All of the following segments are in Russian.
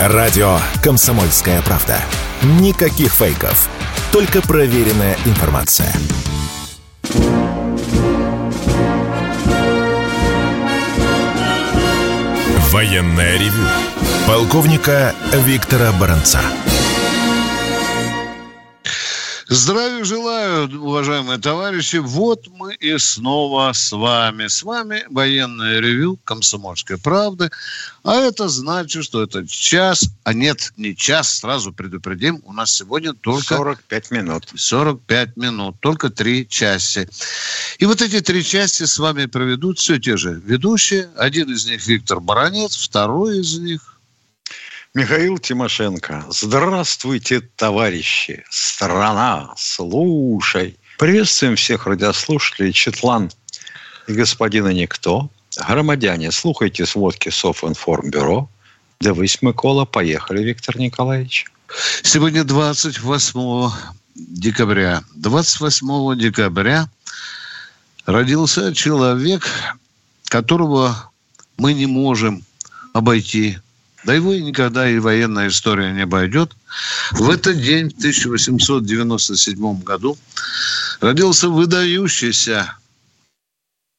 Радио «Комсомольская правда». Никаких фейков. Только проверенная информация. Военная ревю. Полковника Виктора Баранца. Здравия желаю, уважаемые товарищи. Вот мы и снова с вами. С вами военное ревю «Комсомольской правды». А это значит, что это час, а нет, не час, сразу предупредим. У нас сегодня только... 45 минут. 45 минут, только три части. И вот эти три части с вами проведут все те же ведущие. Один из них Виктор Баранец, второй из них Михаил Тимошенко. Здравствуйте, товарищи. Страна, слушай. Приветствуем всех радиослушателей Четлан и господина Никто. Громадяне, слухайте сводки Софинформбюро. Дивись, Микола. Поехали, Виктор Николаевич. Сегодня 28 декабря. 28 декабря родился человек, которого мы не можем обойти да его и никогда и военная история не обойдет. В этот день, в 1897 году, родился выдающийся,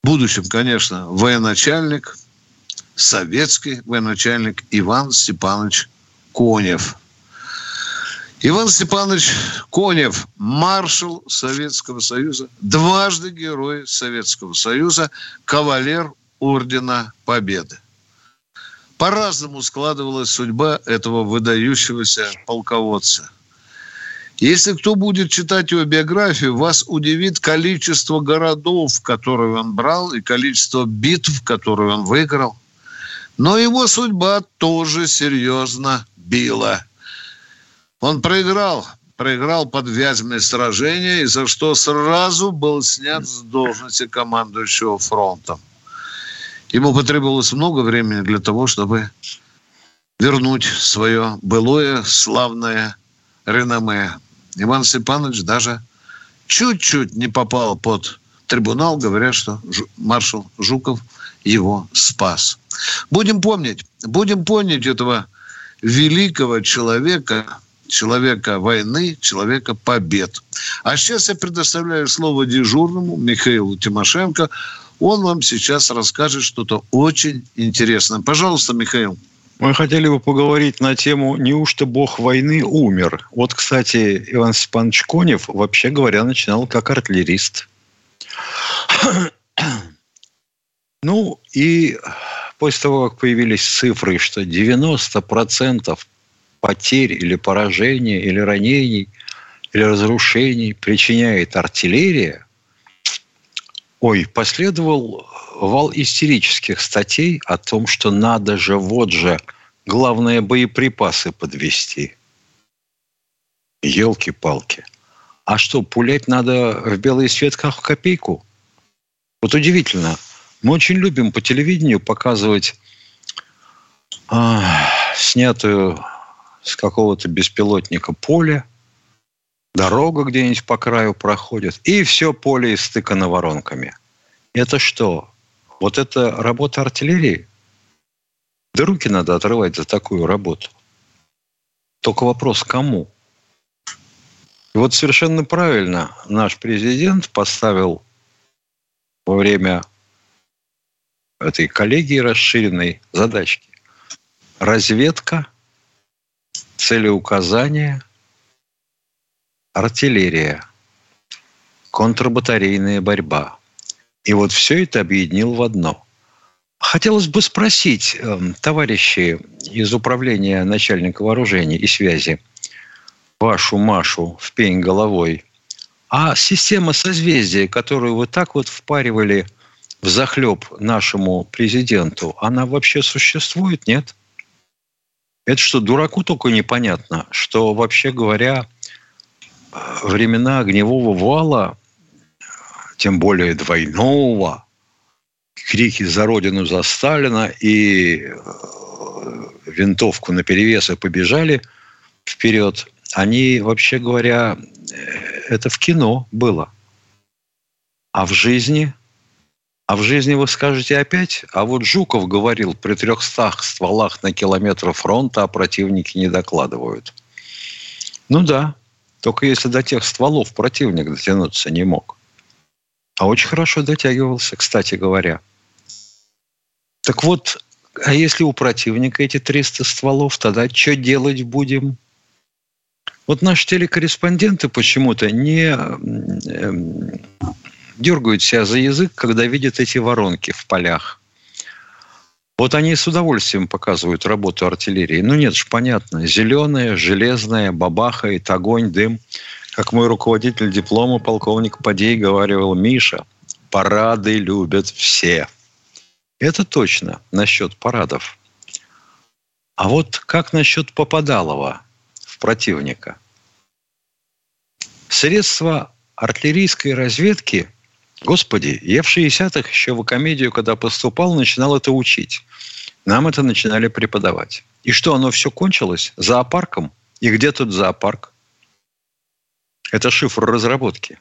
в будущем, конечно, военачальник, советский военачальник Иван Степанович Конев. Иван Степанович Конев, маршал Советского Союза, дважды герой Советского Союза, кавалер Ордена Победы. По-разному складывалась судьба этого выдающегося полководца. Если кто будет читать его биографию, вас удивит количество городов, которые он брал, и количество битв, которые он выиграл. Но его судьба тоже серьезно била. Он проиграл, проиграл под Вязьмой сражение, и за что сразу был снят с должности командующего фронтом. Ему потребовалось много времени для того, чтобы вернуть свое былое славное реноме. Иван Степанович даже чуть-чуть не попал под трибунал, говоря, что маршал Жуков его спас. Будем помнить, будем помнить этого великого человека, человека войны, человека побед. А сейчас я предоставляю слово дежурному Михаилу Тимошенко. Он вам сейчас расскажет что-то очень интересное. Пожалуйста, Михаил. Мы хотели бы поговорить на тему «Неужто бог войны умер?». Вот, кстати, Иван Степанович Конев, вообще говоря, начинал как артиллерист. Ну, и после того, как появились цифры, что 90% потерь или поражений, или ранений, или разрушений причиняет артиллерия – Ой, последовал вал истерических статей о том, что надо же, вот же, главное, боеприпасы подвести. Елки-палки. А что, пулять надо в белый свет как в копейку? Вот удивительно. Мы очень любим по телевидению показывать а, снятую с какого-то беспилотника поле, дорога где-нибудь по краю проходит, и все поле истыкано воронками. Это что? Вот это работа артиллерии? Да руки надо отрывать за такую работу. Только вопрос, кому? И вот совершенно правильно наш президент поставил во время этой коллегии расширенной задачки. Разведка, целеуказание – артиллерия, контрбатарейная борьба. И вот все это объединил в одно. Хотелось бы спросить, эм, товарищи из управления начальника вооружений и связи, вашу Машу в пень головой, а система созвездия, которую вы так вот впаривали в захлеб нашему президенту, она вообще существует, нет? Это что, дураку только непонятно, что, вообще говоря, времена огневого вала, тем более двойного, крики «За Родину, за Сталина» и э, винтовку на перевес и побежали вперед, они, вообще говоря, э, это в кино было. А в жизни А в жизни вы скажете опять? А вот Жуков говорил, при трехстах стволах на километр фронта, а противники не докладывают. Ну да, только если до тех стволов противник дотянуться не мог. А очень хорошо дотягивался, кстати говоря. Так вот, а если у противника эти 300 стволов, тогда что делать будем? Вот наши телекорреспонденты почему-то не эм, дергают себя за язык, когда видят эти воронки в полях. Вот они с удовольствием показывают работу артиллерии. Ну нет ж, понятно. Зеленая, железная, бабахает, огонь, дым. Как мой руководитель диплома, полковник Падей, говорил, Миша, парады любят все. Это точно насчет парадов. А вот как насчет Попадалова в противника? Средства артиллерийской разведки, господи, я в 60-х еще в комедию, когда поступал, начинал это учить. Нам это начинали преподавать. И что, оно все кончилось? Зоопарком? И где тут зоопарк? Это шифр разработки.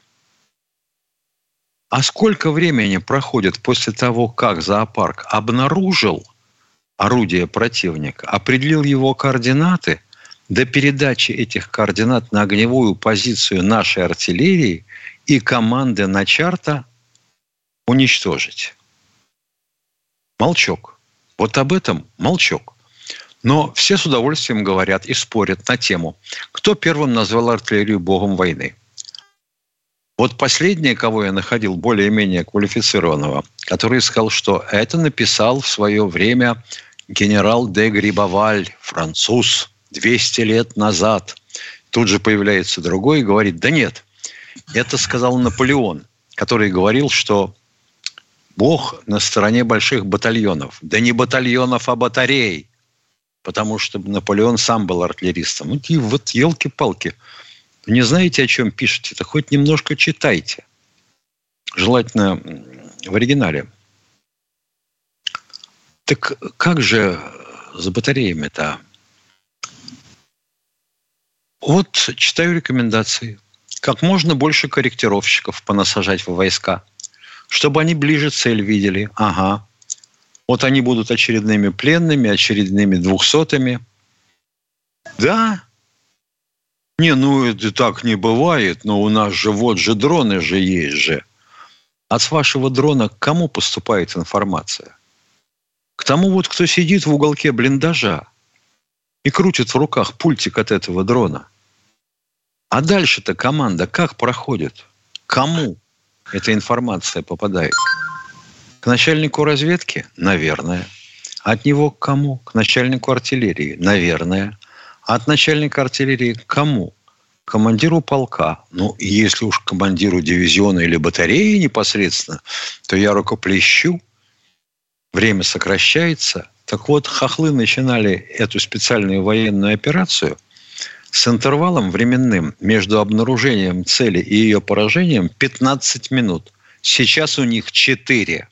А сколько времени проходит после того, как зоопарк обнаружил орудие противника, определил его координаты, до передачи этих координат на огневую позицию нашей артиллерии и команды на чарта уничтожить? Молчок. Вот об этом молчок. Но все с удовольствием говорят и спорят на тему, кто первым назвал артиллерию богом войны. Вот последнее, кого я находил более-менее квалифицированного, который сказал, что это написал в свое время генерал де Грибоваль, француз, 200 лет назад. Тут же появляется другой и говорит, да нет, это сказал Наполеон, который говорил, что Бог на стороне больших батальонов. Да не батальонов, а батарей потому что Наполеон сам был артиллеристом. Вот, и вот елки-палки. Не знаете, о чем пишете, то хоть немножко читайте. Желательно в оригинале. Так как же с батареями-то? Вот читаю рекомендации. Как можно больше корректировщиков понасажать в войска, чтобы они ближе цель видели. Ага. Вот они будут очередными пленными, очередными двухсотыми. Да, не, ну это так не бывает, но у нас же вот же дроны же есть же. А с вашего дрона к кому поступает информация? К тому вот, кто сидит в уголке блиндажа и крутит в руках пультик от этого дрона. А дальше-то команда как проходит? Кому эта информация попадает? К начальнику разведки? Наверное. От него к кому? К начальнику артиллерии? Наверное. А от начальника артиллерии к кому? К командиру полка. Ну, если уж командиру дивизиона или батареи непосредственно, то я рукоплещу. Время сокращается. Так вот, хохлы начинали эту специальную военную операцию с интервалом временным между обнаружением цели и ее поражением 15 минут. Сейчас у них 4.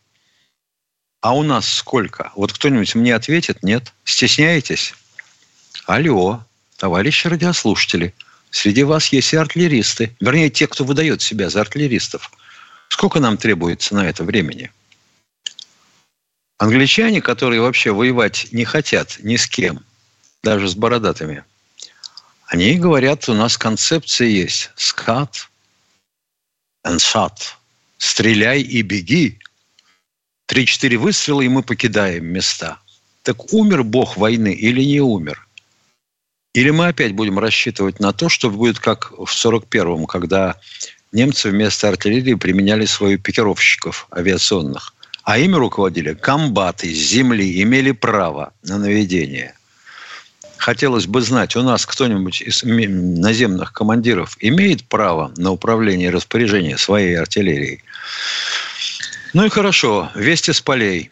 А у нас сколько? Вот кто-нибудь мне ответит? Нет? Стесняетесь? Алло, товарищи радиослушатели. Среди вас есть и артиллеристы. Вернее, те, кто выдает себя за артиллеристов. Сколько нам требуется на это времени? Англичане, которые вообще воевать не хотят ни с кем, даже с бородатыми, они говорят, у нас концепция есть. Скат shot. Стреляй и беги. Три-четыре выстрела, и мы покидаем места. Так умер бог войны или не умер? Или мы опять будем рассчитывать на то, что будет как в 41-м, когда немцы вместо артиллерии применяли свою пикировщиков авиационных, а ими руководили комбаты с земли, имели право на наведение. Хотелось бы знать, у нас кто-нибудь из наземных командиров имеет право на управление и распоряжение своей артиллерией? Ну и хорошо. Вести с полей.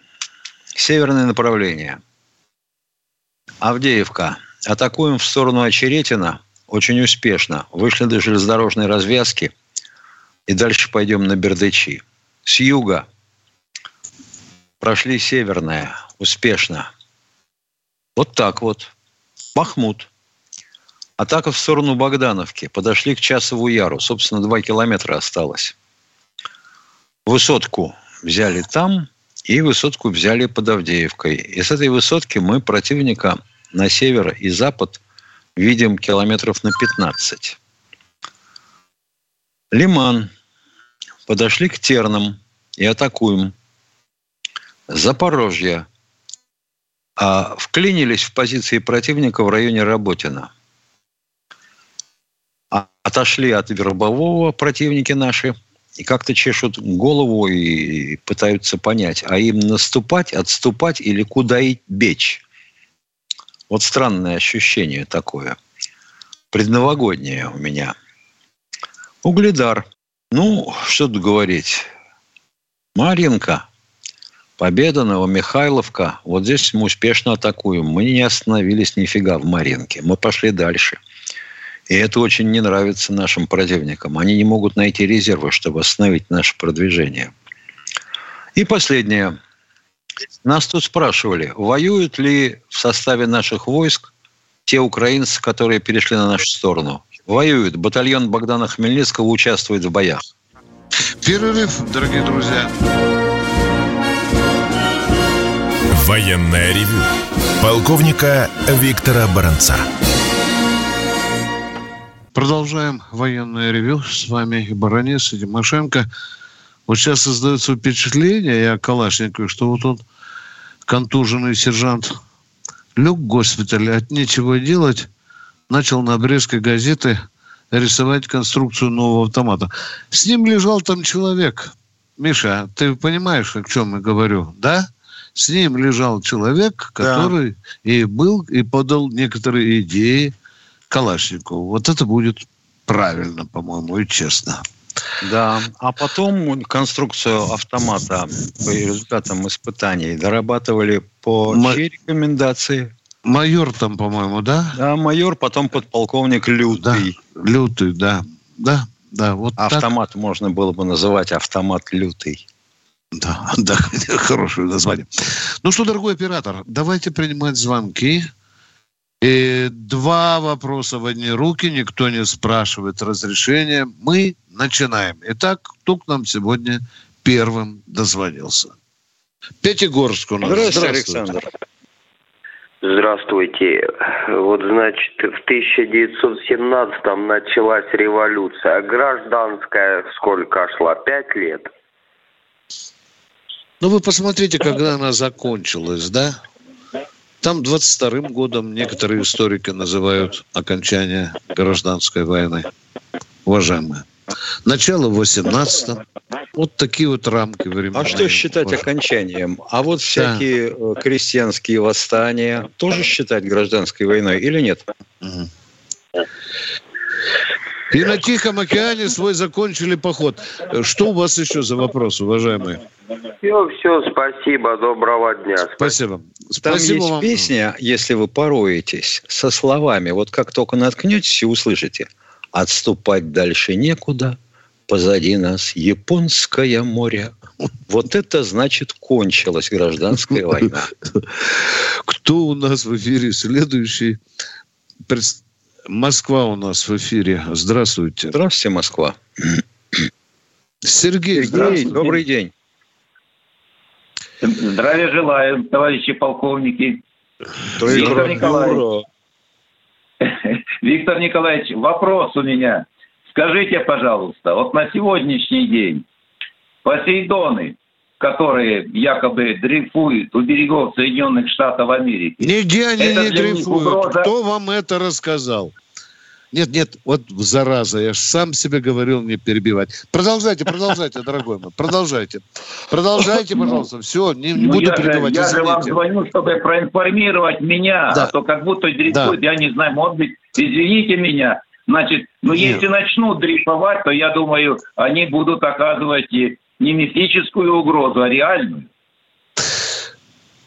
Северное направление. Авдеевка. Атакуем в сторону Очеретина. Очень успешно. Вышли до железнодорожной развязки. И дальше пойдем на Бердычи. С юга. Прошли северное. Успешно. Вот так вот. Махмуд. Атака в сторону Богдановки. Подошли к Часову Яру. Собственно, два километра осталось. Высотку взяли там, и высотку взяли под Авдеевкой. И с этой высотки мы противника на север и запад видим километров на 15. Лиман. Подошли к Тернам и атакуем. Запорожье. А вклинились в позиции противника в районе Работина. А отошли от вербового противники наши и как-то чешут голову и пытаются понять, а им наступать, отступать или куда и бечь. Вот странное ощущение такое. Предновогоднее у меня. Угледар. Ну, что тут говорить. Маринка. Победа, Новомихайловка. Вот здесь мы успешно атакуем. Мы не остановились нифига в Маринке. Мы пошли дальше. И это очень не нравится нашим противникам. Они не могут найти резервы, чтобы остановить наше продвижение. И последнее. Нас тут спрашивали, воюют ли в составе наших войск те украинцы, которые перешли на нашу сторону. Воюют. Батальон Богдана Хмельницкого участвует в боях. Перерыв, дорогие друзья. Военная ревю. Полковника Виктора Баранца. Продолжаем военное ревю. С вами Баранец и Тимошенко. Вот сейчас создается впечатление, я Калашникову, что вот он, контуженный сержант, лег в госпитале, от нечего делать, начал на обрезке газеты рисовать конструкцию нового автомата. С ним лежал там человек. Миша, ты понимаешь, о чем я говорю, да? С ним лежал человек, который да. и был, и подал некоторые идеи Калашникову. Вот это будет правильно, по-моему, и честно. Да, а потом конструкцию автомата по результатам испытаний дорабатывали по Ма... чьей рекомендации? Майор там, по-моему, да? Да, майор, потом подполковник Лютый. Да, Лютый, да. Да, да. Вот автомат так. можно было бы называть автомат Лютый. Да, да, хорошее название. Ну что, дорогой оператор, давайте принимать звонки. И два вопроса в одни руки, никто не спрашивает разрешения. Мы начинаем. Итак, кто к нам сегодня первым дозвонился? Пятигорск у нас. Здравствуйте, Александр. Здравствуйте. Вот, значит, в 1917-м началась революция, а гражданская сколько шла? Пять лет? Ну, вы посмотрите, когда она закончилась, да? Там 22-м годом некоторые историки называют окончание гражданской войны. Уважаемые. Начало 18 Вот такие вот рамки времени. А что считать окончанием? А вот всякие да. Э, крестьянские восстания тоже считать гражданской войной или нет? Угу. И на Тихом океане свой закончили поход. Что у вас еще за вопрос, уважаемые? Все, все, спасибо, доброго дня. Спасибо. Там спасибо есть вам. песня, если вы пороетесь, со словами, вот как только наткнетесь и услышите, отступать дальше некуда, позади нас японское море. Вот это значит кончилась гражданская война. Кто у нас в эфире следующий? Москва у нас в эфире. Здравствуйте. Здравствуйте, Москва. Сергей, Сергей добрый день. Здравия желаю, товарищи полковники. Виктор Николаевич. Виктор Николаевич, вопрос у меня. Скажите, пожалуйста, вот на сегодняшний день Посейдоны, которые якобы дрейфуют у берегов Соединенных Штатов Америки. Нигде они не дрейфуют. Угроза... Кто вам это рассказал? Нет, нет, вот зараза, я сам себе говорил не перебивать. Продолжайте, продолжайте, дорогой мой, продолжайте. Продолжайте, пожалуйста, все, не, не ну, буду я перебивать, же, Я же вам звоню, чтобы проинформировать меня, да. а то как будто дрейфуют, да. я не знаю, может быть, извините меня, Значит, ну Нет. если начнут дрейфовать, то я думаю, они будут оказывать не мифическую угрозу, а реальную.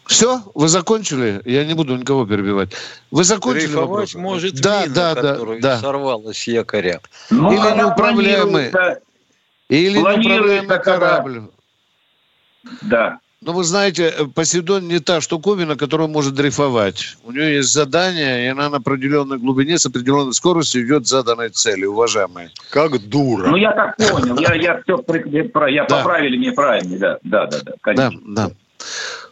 Все, вы закончили? Я не буду никого перебивать. Вы закончили Дрейфовать вопрос? может да, мина, да, да, да. сорвалась с якоря. Ну, или неуправляемый, или неуправляемый корабль. Да. Но вы знаете, э, Посейдон не та штуковина, которая может дрейфовать. У нее есть задание, и она на определенной глубине с определенной скоростью идет заданной цели, уважаемые. Как дура. Ну, я так понял. Я, я все я да. поправили неправильно. Да, да, да, да, конечно. Да, да.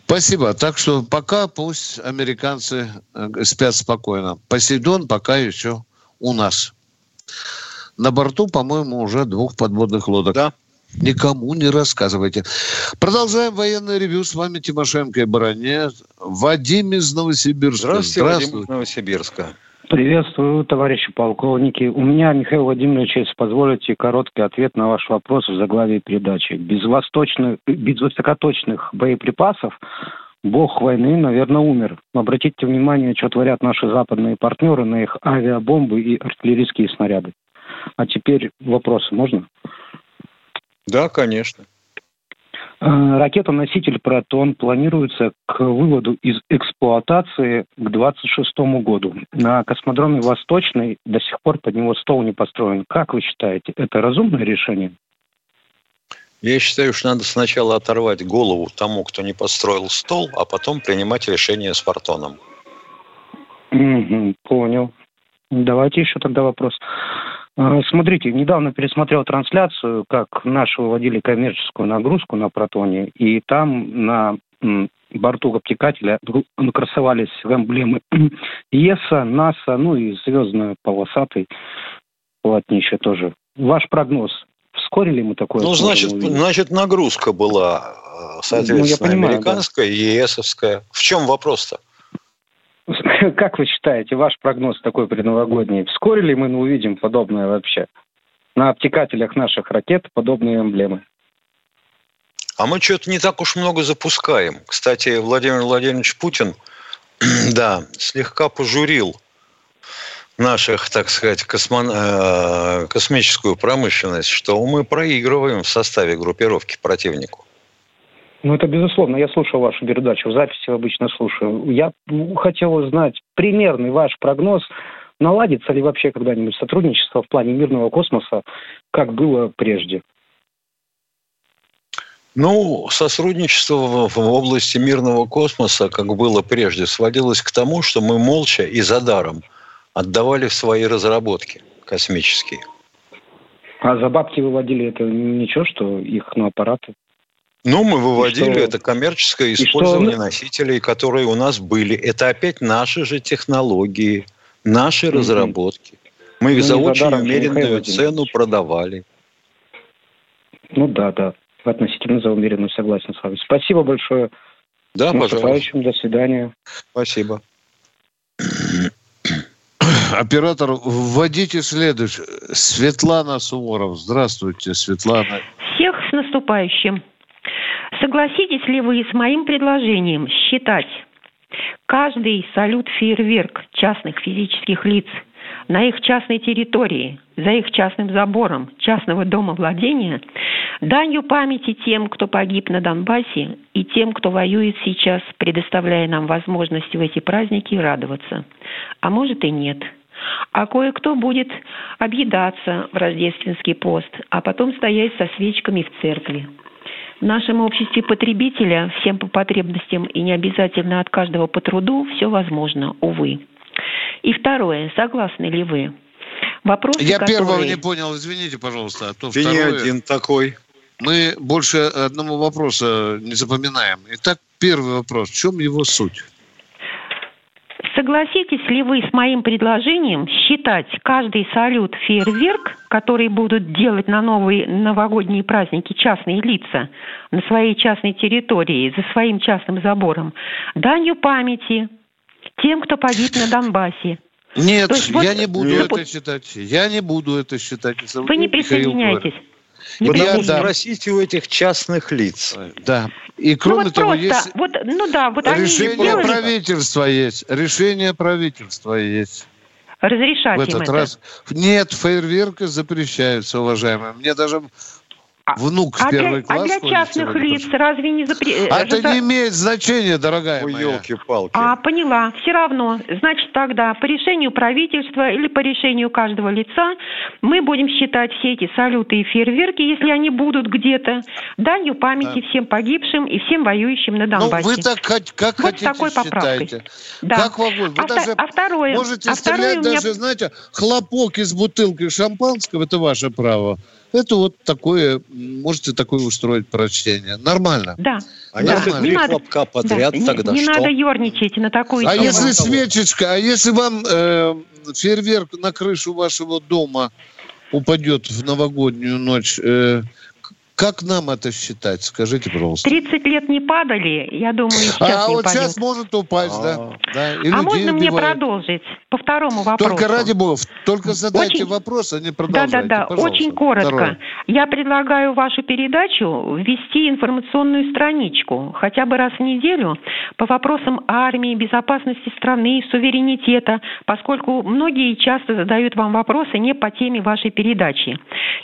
Спасибо. Так что пока пусть американцы э, спят спокойно. Посейдон пока еще у нас. На борту, по-моему, уже двух подводных лодок. Да. Никому не рассказывайте. Продолжаем военное ревю. С вами Тимошенко и Баранец. Вадим из Новосибирска. Здравствуйте, Здравствуйте. Вадим из Новосибирска. Приветствую, товарищи полковники. У меня, Михаил Владимирович, если позволите, короткий ответ на ваш вопрос в заглавии передачи. Без, восточных, без высокоточных боеприпасов бог войны, наверное, умер. Обратите внимание, что творят наши западные партнеры на их авиабомбы и артиллерийские снаряды. А теперь вопросы можно? Да, конечно. Э, ракета-носитель «Протон» планируется к выводу из эксплуатации к 2026 году. На космодроме «Восточный» до сих пор под него стол не построен. Как вы считаете, это разумное решение? Я считаю, что надо сначала оторвать голову тому, кто не построил стол, а потом принимать решение с «Фортоном». Угу, понял. Давайте еще тогда вопрос. А, смотрите, недавно пересмотрел трансляцию, как наши выводили коммерческую нагрузку на протоне, и там на борту обтекателя красовались эмблемы ЕСА, НАСА, ну и звездно-полосатый полотнище тоже. Ваш прогноз, вскоре ли мы такое Ну, значит, значит, нагрузка была, э, соответственно, ну, понимаю, американская да. ЕСовская. В чем вопрос-то? Как вы считаете, ваш прогноз такой предновогодний? Вскоре ли мы увидим подобное вообще? На обтекателях наших ракет подобные эмблемы. А мы что-то не так уж много запускаем. Кстати, Владимир Владимирович Путин, да, слегка пожурил наших, так сказать, космо... Э, космическую промышленность, что мы проигрываем в составе группировки противнику. Ну, это безусловно. Я слушал вашу передачу, в записи обычно слушаю. Я хотел узнать примерный ваш прогноз, наладится ли вообще когда-нибудь сотрудничество в плане мирного космоса, как было прежде? Ну, сотрудничество в области мирного космоса, как было прежде, сводилось к тому, что мы молча и за даром отдавали свои разработки космические. А за бабки выводили это ничего, что их на аппараты? Ну, мы выводили что... это коммерческое использование что... носителей, которые у нас были. Это опять наши же технологии, наши mm-hmm. разработки. Мы их ну, за очень умеренную цену продавали. Ну да, да. Относительно за умеренную согласен с вами. Спасибо большое. Да, с пожалуйста. До свидания. Спасибо. Оператор, вводите следующий. Светлана Суворов. Здравствуйте, Светлана. Всех с наступающим. Согласитесь ли вы с моим предложением считать каждый салют-фейерверк частных физических лиц на их частной территории, за их частным забором частного дома владения, данью памяти тем, кто погиб на Донбассе, и тем, кто воюет сейчас, предоставляя нам возможность в эти праздники радоваться. А может и нет. А кое-кто будет объедаться в рождественский пост, а потом стоять со свечками в церкви. В нашем обществе потребителя всем по потребностям и не обязательно от каждого по труду все возможно, увы. И второе, согласны ли вы? Вопрос, Я которые... первого не понял, извините, пожалуйста. А то Ты второе... не один такой. Мы больше одного вопроса не запоминаем. Итак, первый вопрос. В чем его суть? Согласитесь ли вы с моим предложением считать каждый салют фейерверк, который будут делать на новые новогодние праздники частные лица на своей частной территории, за своим частным забором, данью памяти тем, кто погиб на Донбассе? Нет, я вот, не буду ну, это считать. Я не буду это считать. Вы не присоединяйтесь. Не Потому что спросите у этих частных лиц. Да. И ну кроме ну, вот того, просто, есть вот, ну да, вот решение они правительства есть. Решение правительства есть. Разрешать в этот им раз. Это. Нет, фейерверки запрещаются, уважаемые. Мне даже внук в а первый для, класс А для частных лиц разве не запрещено? А это не имеет значения, дорогая Ой, моя. елки-палки. А, поняла. Все равно. Значит, тогда по решению правительства или по решению каждого лица мы будем считать все эти салюты и фейерверки, если они будут где-то, данью памяти Да. всем погибшим и всем воюющим на Ну, Донбассе. вы так хот- как Вот с хотите такой поправкой. считайте. Да. Как вам. Вы а, даже а второе, можете а второе стрелять меня даже, знаете, хлопок из бутылки шампанского, это ваше право. Это вот такое, можете такое устроить прочтение. Нормально. Да. А да. если три не надо, хлопка подряд, да, не- тогда не, что? надо ерничать на такую А тему. если того. свечечка, а если вам э, фейерверк на крышу вашего дома упадет в новогоднюю ночь, э, как нам это считать? Скажите, пожалуйста. 30 лет не падали, я думаю, сейчас А не вот упадет. сейчас может упасть, да. А. да. И а можно мне убивают. продолжить по второму вопросу? Только ради бога, только задайте Очень- вопрос, а не продолжайте. да, да, Пожалуйста. очень коротко. Второе. Я предлагаю вашу передачу ввести информационную страничку хотя бы раз в неделю по вопросам армии, безопасности страны, суверенитета, поскольку многие часто задают вам вопросы не по теме вашей передачи.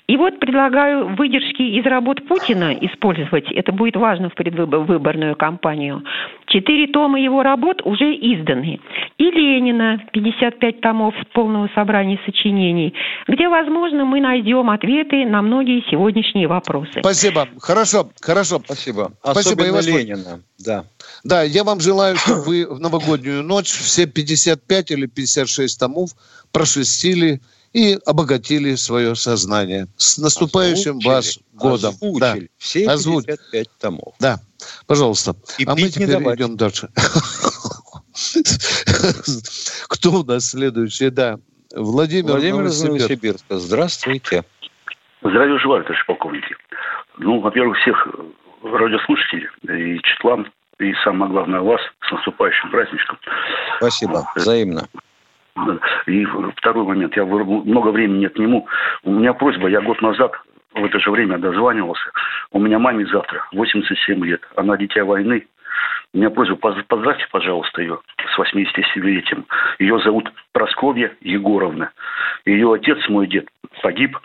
И вот предлагаю выдержки из работ Путина использовать. Это будет важно в предвыборную кампанию. Четыре тома его работ уже изданы. И Ленина, 55 томов полного собрания сочинений, где, возможно, мы найдем ответы на многие сегодняшние вопросы. Спасибо. Хорошо, хорошо. Спасибо. Спасибо, Особенно вас- Ленина. Да. Да, я вам желаю, чтобы вы в новогоднюю ночь все 55 или 56 томов прошерстили и обогатили свое сознание. С наступающим Озвучили, вас годом. Да, Озвучили. Все Озвуч- 55 томов. да, пожалуйста. И а мы теперь давать. идем дальше. Кто у нас следующий? Да, Владимир, Владимир из Новосибирск. Новосибирска. Здравствуйте. Здравия желаю, товарищ полковники. Ну, во-первых, всех радиослушателей и Четлан, и самое главное вас с наступающим праздничком. Спасибо. Взаимно. И второй момент, я много времени к нему. У меня просьба, я год назад в это же время дозванивался. У меня маме завтра 87 лет. Она дитя войны. У меня просьба, поз- поздравьте, пожалуйста, ее с 87-летием. Ее зовут Просковья Егоровна. Ее отец, мой дед, погиб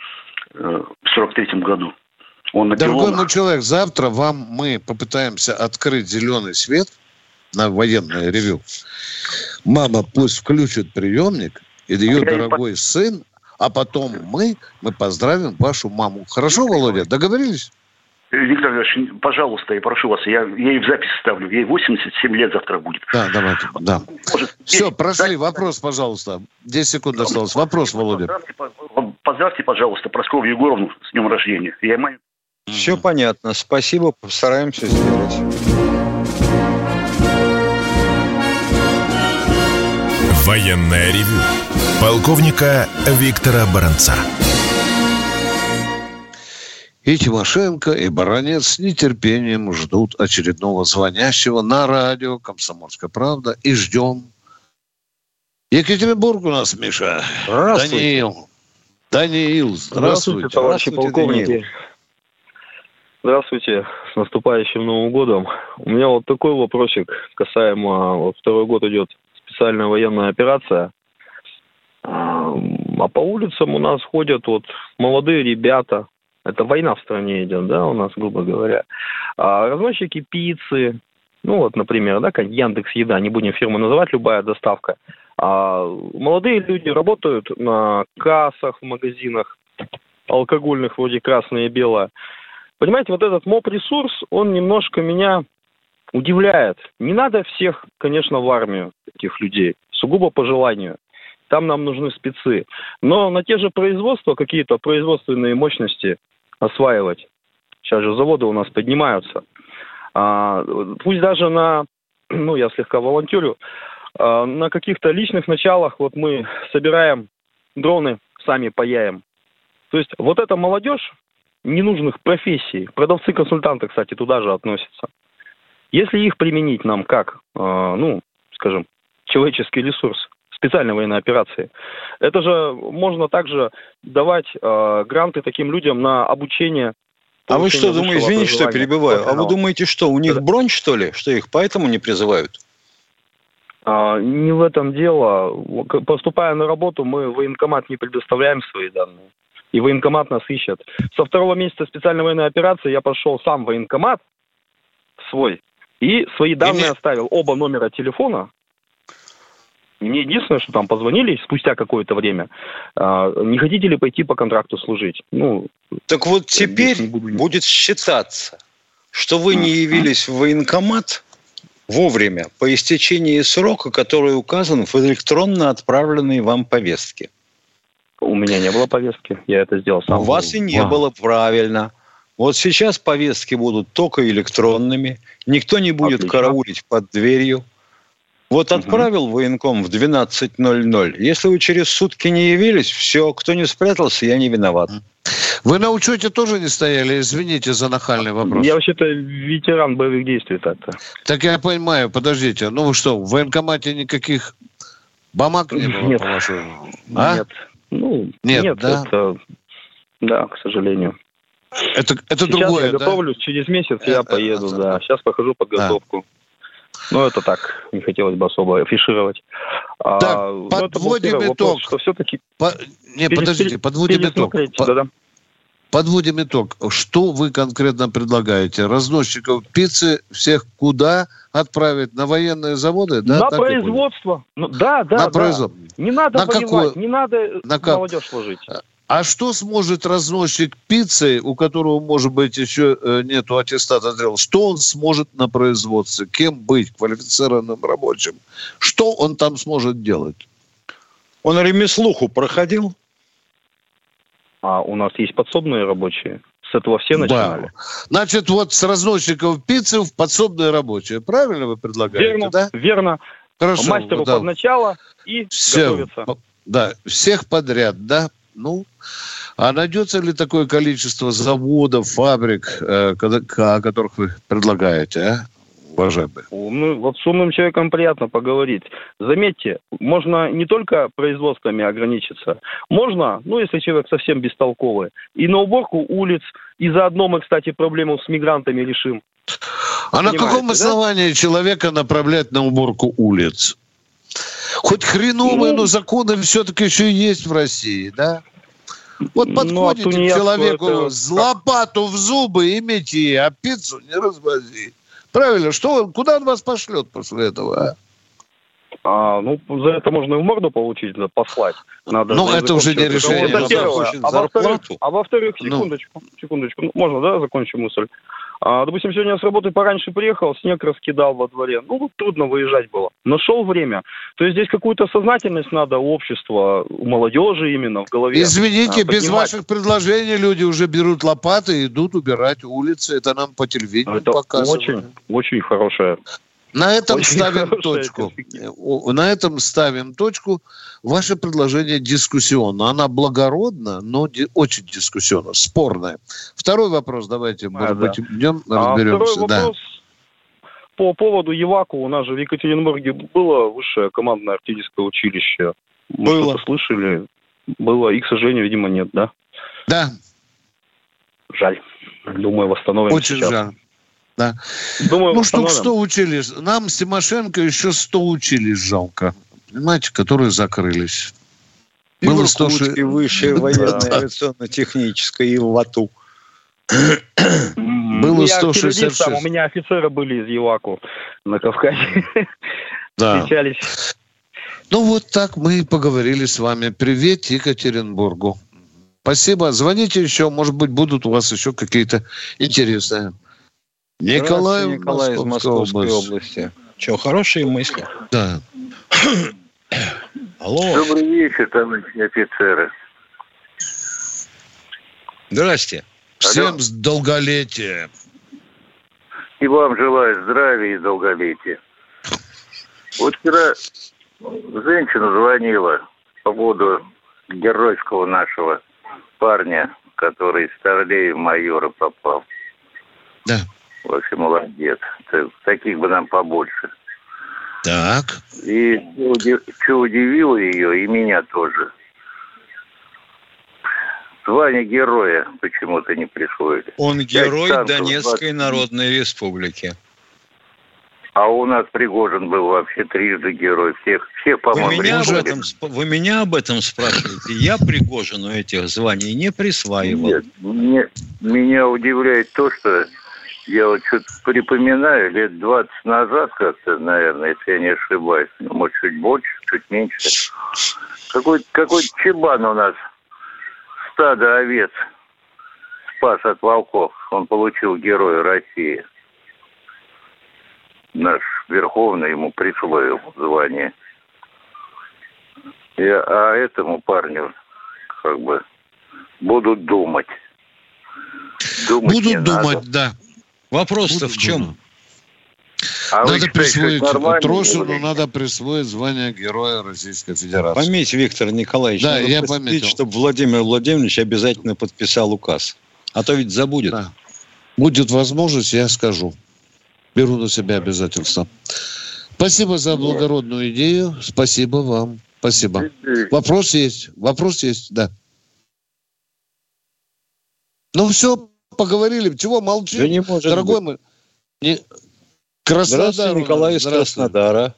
э, в 43-м году. Он на Дорогой мой человек, завтра вам мы попытаемся открыть зеленый свет на военное ревю. Мама пусть включит приемник, и ее дорогой сын, а потом мы, мы поздравим вашу маму. Хорошо, Володя, договорились? Э, Виктор Иванович, пожалуйста, я прошу вас, я, я ей в запись ставлю. Ей 87 лет завтра будет. Да, давайте, да. Может, Все, прошли. дайте- Вопрос, пожалуйста. 10 секунд осталось. Вопрос, Володя. Поздравьте, по- Поздравьте, пожалуйста, Прасковью Егоровну с днем рождения. Я Все понятно. Спасибо. Постараемся сделать. Военное ревю полковника Виктора Баранца. И Тимошенко, и Баранец с нетерпением ждут очередного звонящего на радио «Комсомольская правда» и ждем. Екатеринбург у нас, Миша. Здравствуйте. Даниил. Даниил, здравствуйте. товарищи Здравствуйте, полковники. Даниил. Здравствуйте, с наступающим Новым годом. У меня вот такой вопросик касаемо, вот второй год идет специальная военная операция, а а по улицам у нас ходят вот молодые ребята, это война в стране идет, да, у нас, грубо говоря, А разносчики пиццы, ну вот, например, да, как Яндекс Еда, не будем фирму называть, любая доставка. А молодые люди работают на кассах в магазинах, алкогольных, вроде красное и белое. Понимаете, вот этот МОП-ресурс, он немножко меня удивляет. Не надо всех, конечно, в армию, этих людей, сугубо по желанию. Там нам нужны спецы. Но на те же производства, какие-то производственные мощности осваивать. Сейчас же заводы у нас поднимаются. А, пусть даже на, ну, я слегка волонтерю, а, на каких-то личных началах вот мы собираем дроны, сами паяем. То есть вот эта молодежь ненужных профессий, продавцы-консультанты, кстати, туда же относятся. Если их применить нам как, э, ну, скажем, человеческий ресурс специальной военной операции, это же можно также давать э, гранты таким людям на обучение. А вы что думаете, извините, что образования, перебиваю, а вы думаете, что у них Да. бронь, что ли, что их поэтому не призывают? А, не в этом дело. Поступая на работу, мы в военкомат не предоставляем свои данные. и военкомат нас ищет. Со второго месяца специальной военной операции я пошел сам в военкомат свой и свои данные и оставил, оба номера телефона. Мне единственное, что там позвонили спустя какое-то время. А, не хотите ли пойти по контракту служить? Ну, так вот теперь будет считаться, что вы не явились в военкомат вовремя по истечении срока, который указан в электронно отправленной вам повестке. У меня не было повестки, я это сделал сам. У вас и не а. было, правильно. Вот сейчас повестки будут только электронными, никто не будет Отлично. караулить под дверью. Вот отправил угу. военком в 12.00. Если вы через сутки не явились, все, кто не спрятался, я не виноват. Вы на учете тоже не стояли? Извините за нахальный вопрос. Я вообще-то ветеран боевых действий так-то. Так я понимаю, подождите. Ну вы что, в военкомате никаких бумаг не было, нет. по-вашему? А? Нет. Ну, нет, нет да? Это, да, к сожалению. Это, это Сейчас другое, я готовлюсь, да? через месяц я поеду, да. Сейчас прохожу подготовку. Да. Ну, это так, не хотелось бы особо афишировать. Так, а, подводим итог. Вопрос, что все-таки... По... Не, подождите, подводим итог. Да, да. Подводим итог. Что вы конкретно предлагаете? Разносчиков пиццы всех куда отправить? На военные заводы? Да? На так производство. Ну, да, да. На да. производство. Не надо на воевать, какое... не надо на как... молодежь служить. А что сможет разносчик пиццы, у которого, может быть, еще э, нету аттестата сделал, что он сможет на производстве? Кем быть? Квалифицированным рабочим? Что он там сможет делать? Он ремеслуху проходил? А у нас есть подсобные рабочие. С этого все начинали. Да. Значит, вот с разносчиков пиццы в подсобные рабочие. Правильно вы предлагаете, верно, да? Верно. Хорошо. Мастеру да. под начало и все, готовиться. Да, всех подряд, да? Ну, а найдется ли такое количество заводов, фабрик, э, о которых вы предлагаете, а? уважаемый. Ну, вот с умным человеком приятно поговорить. Заметьте, можно не только производствами ограничиться. Можно, ну, если человек совсем бестолковый, и на уборку улиц, и заодно мы, кстати, проблему с мигрантами решим. А Понимаете, на каком основании да? человека направлять на уборку улиц? Хоть хреновые, ну, но законы все-таки еще есть в России, да? Вот подходите ну, к человеку это... с лопату в зубы и мети, а пиццу не развози. Правильно, что он, куда он вас пошлет после этого, а? А, ну, за это можно и в морду получить, да, послать. Надо ну, это уже не решение. Это первое. А во-вторых, а во-вторых, ну. секундочку, ну. секундочку, ну, можно, да, закончу мысль? А, допустим, сегодня я с работы пораньше приехал, снег раскидал во дворе. Ну, трудно выезжать было. Нашел время. То есть здесь какую-то сознательность надо у общества, у молодежи именно в голове. Извините, а, без ваших предложений люди уже берут лопаты и идут убирать улицы. Это нам по телевидению Это показывают. очень, очень хорошая на этом Очень ставим точку. На этом ставим точку. Ваше предложение дискуссионно. Она благородна, но ди- очень дискуссионно, спорная. Второй вопрос давайте, может а, быть, да. днем разберемся. А второй вопрос да. по поводу Еваку. У нас же в Екатеринбурге было высшее командное артиллерийское училище. Мы было. слышали? Было. И, к сожалению, видимо, нет, да? Да. Жаль. Думаю, восстановим Очень сейчас. жаль. Да. Думаю, ну, штук 100 учились. Нам с Тимошенко еще 100 учились жалко. Понимаете, которые закрылись. И Было 100... высшее военное авиационно-техническое и в ВАТУ. Было 166. Там, у меня офицеры были из ЮАКу на Кавказе. Да. Встречались. Ну вот так мы и поговорили с вами. Привет Екатеринбургу. Спасибо. Звоните еще, может быть, будут у вас еще какие-то интересные Николай, Николай из Московской области. области. Че, хорошие мысли? Да. Алло. Добрый вечер, товарищи офицеры. Здрасте. Всем Алло. с долголетия. И вам желаю здравия и долголетия. Вот вчера женщина звонила по поводу геройского нашего парня, который из Старлея в майора попал. Да. Вообще молодец. Таких бы нам побольше. Так. И что удивило ее, и меня тоже. Звание героя почему-то не приходит. Он герой Донецкой 20... Народной Республики. А у нас Пригожин был вообще трижды герой. Всех, все вы меня, об этом, вы меня об этом спрашиваете? Я Пригожину этих званий не присваивал. Нет, мне, меня удивляет то, что я вот что-то припоминаю, лет 20 назад как-то, наверное, если я не ошибаюсь, ну, может, чуть больше, чуть меньше, какой-то какой чебан у нас стадо овец спас от волков. Он получил Героя России. Наш Верховный ему присвоил звание. И, а этому парню как бы будут думать. думать будут думать, надо. да. Вопрос-то в чем? А надо присвоить Трошину, надо присвоить звание Героя Российской Федерации. Пометь, Виктор Николаевич, да, я пометил. чтобы Владимир Владимирович обязательно подписал указ. А то ведь забудет. Да. Будет возможность, я скажу. Беру на себя обязательства. Спасибо за благородную идею. Спасибо вам. Спасибо. Вопрос есть. Вопрос есть, да. Ну все, поговорили. Чего молчим? Да не может Дорогой быть. мой. Не... Краснодар. Здравствуйте, Николай из Краснодара.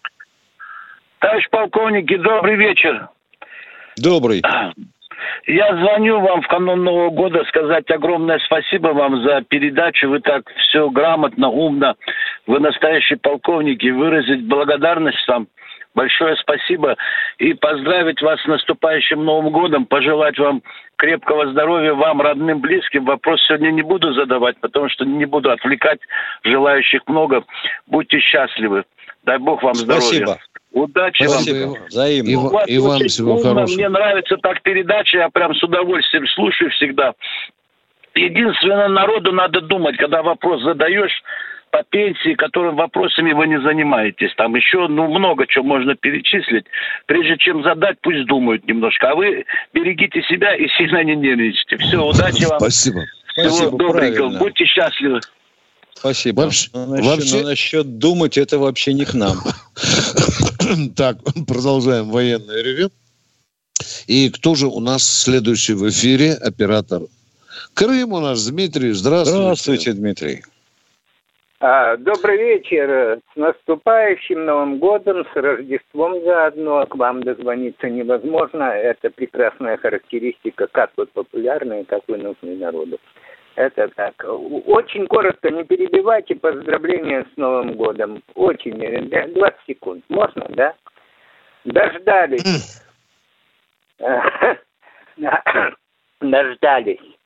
Товарищ полковники, добрый вечер. Добрый. Я звоню вам в канун Нового года сказать огромное спасибо вам за передачу. Вы так все грамотно, умно. Вы настоящий полковник. И выразить благодарность вам. Большое спасибо. И поздравить вас с наступающим Новым годом. Пожелать вам крепкого здоровья вам, родным, близким. Вопрос сегодня не буду задавать, потому что не буду отвлекать. Желающих много. Будьте счастливы. Дай Бог вам здоровья. Спасибо. Удачи Спасибо. вам. Взаимно. И, У вас и вам всего умно. хорошего. Мне нравится так передача, я прям с удовольствием слушаю всегда. Единственное, народу надо думать, когда вопрос задаешь по пенсии, которым вопросами вы не занимаетесь. Там еще ну, много чего можно перечислить. Прежде чем задать, пусть думают немножко. А вы берегите себя и сильно не нервничайте. Все, удачи вам. Спасибо. Всего Спасибо, добренького. Правильно. Будьте счастливы. Спасибо. Вообще, но, насчет, вообще... но насчет думать это вообще не к нам. так, продолжаем военное ревю. И кто же у нас следующий в эфире? Оператор. Крым у нас Дмитрий. Здравствуйте. Здравствуйте, Дмитрий. А, добрый вечер. С наступающим Новым годом, с Рождеством заодно. К вам дозвониться невозможно. Это прекрасная характеристика, как вы популярны и как вы нужны народу. Это так. Очень коротко, не перебивайте. Поздравления с Новым годом. Очень. 20 секунд. Можно, да? Дождались. Дождались.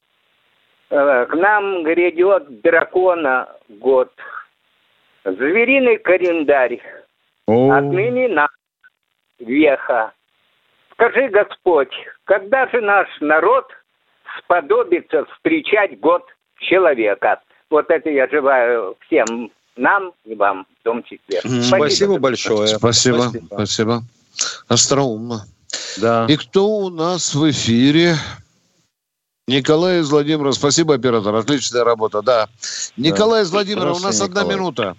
Э, к нам грядет дракона год. Звериный календарь. Отныне на веха. Скажи, Господь, когда же наш народ – сподобится встречать год человека. Вот это я желаю всем нам и вам в том числе. Спасибо, Спасибо большое. Спасибо. Спасибо. Спасибо. Остроумно. Да. И кто у нас в эфире? Николай из Владимира. Спасибо, оператор. Отличная работа. Да. Николай из Владимира, у нас одна минута.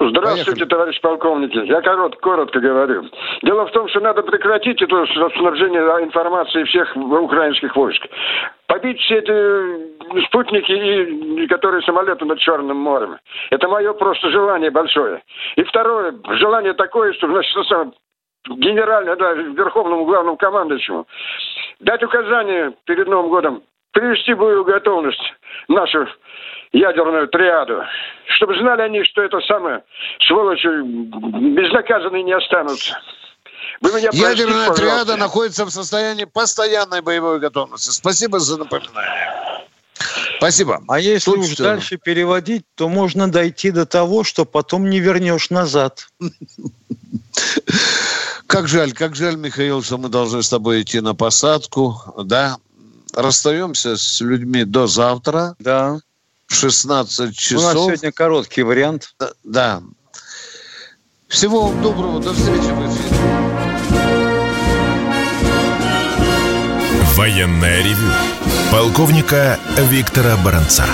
Здравствуйте, Поехали. товарищ полковники. Я коротко, коротко говорю. Дело в том, что надо прекратить это снабжение информацией всех украинских войск. Побить все эти спутники, и, которые самолеты над Черным морем. Это мое просто желание большое. И второе, желание такое, что значит, самое, генерально, да, верховному главному командующему дать указание перед Новым годом привести боевую готовность нашу ядерную триаду, чтобы знали они, что это самое, сволочи безнаказанные не останутся. Вы меня Ядерная простите, триада находится в состоянии постоянной боевой готовности. Спасибо за напоминание. Спасибо. А если Тут уж что? дальше переводить, то можно дойти до того, что потом не вернешь назад. Как жаль, как жаль, Михаил, что мы должны с тобой идти на посадку, да? Расстаемся с людьми до завтра. Да. 16 часов. У нас сегодня короткий вариант. Да. да. Всего вам доброго. До встречи в эфире. Военная ревю. Полковника Виктора Баранца.